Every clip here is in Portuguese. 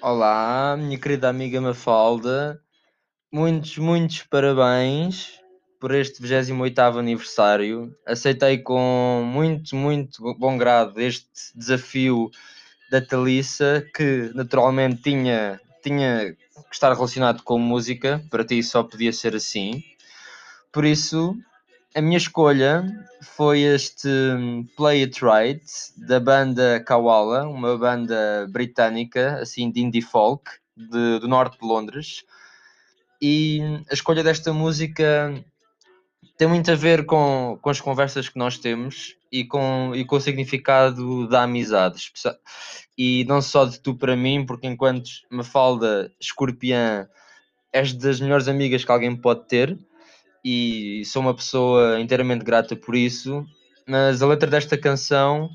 Olá, minha querida amiga Mafalda. Muitos, muitos parabéns por este 28º aniversário. Aceitei com muito, muito bom grado este desafio da Thalissa, que naturalmente tinha, tinha que estar relacionado com música, para ti só podia ser assim. Por isso, a minha escolha foi este Play It Right da banda Kawala, uma banda britânica, assim de indie folk, de, do norte de Londres. E a escolha desta música tem muito a ver com, com as conversas que nós temos e com, e com o significado da amizade. E não só de tu para mim, porque enquanto Mafalda Escorpião és das melhores amigas que alguém pode ter e sou uma pessoa inteiramente grata por isso, mas a letra desta canção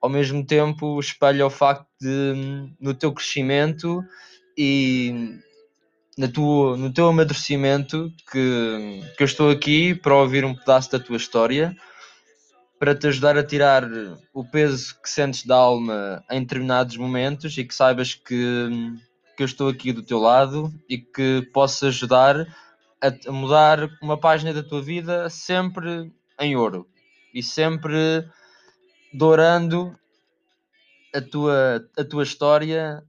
ao mesmo tempo espelha o facto de no teu crescimento e na tua, no teu amadurecimento que, que eu estou aqui para ouvir um pedaço da tua história para te ajudar a tirar o peso que sentes da alma em determinados momentos e que saibas que, que eu estou aqui do teu lado e que posso ajudar a, mudar uma página da tua vida sempre em ouro e sempre dourando a tua, a tua história,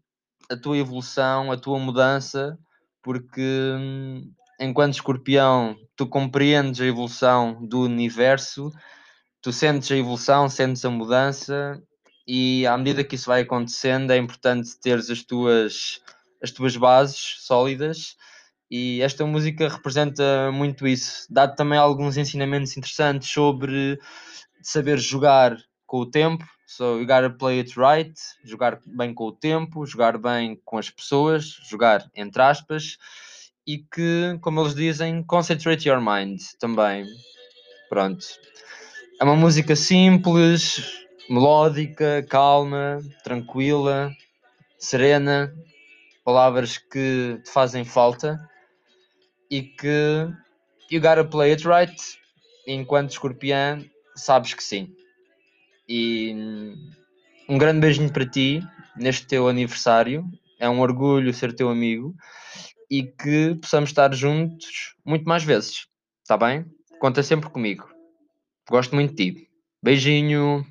a tua evolução, a tua mudança, porque hum, enquanto escorpião tu compreendes a evolução do universo, tu sentes a evolução, sentes a mudança e à medida que isso vai acontecendo é importante teres as tuas, as tuas bases sólidas e esta música representa muito isso. Dá-te também alguns ensinamentos interessantes sobre saber jogar com o tempo. So you gotta play it right, jogar bem com o tempo, jogar bem com as pessoas, jogar entre aspas, e que, como eles dizem, concentrate your mind também. Pronto. É uma música simples, melódica, calma, tranquila, serena, palavras que te fazem falta e que you gotta play it right. Enquanto escorpião, sabes que sim. E um grande beijinho para ti neste teu aniversário. É um orgulho ser teu amigo e que possamos estar juntos muito mais vezes. Está bem? Conta sempre comigo. Gosto muito de ti. Beijinho.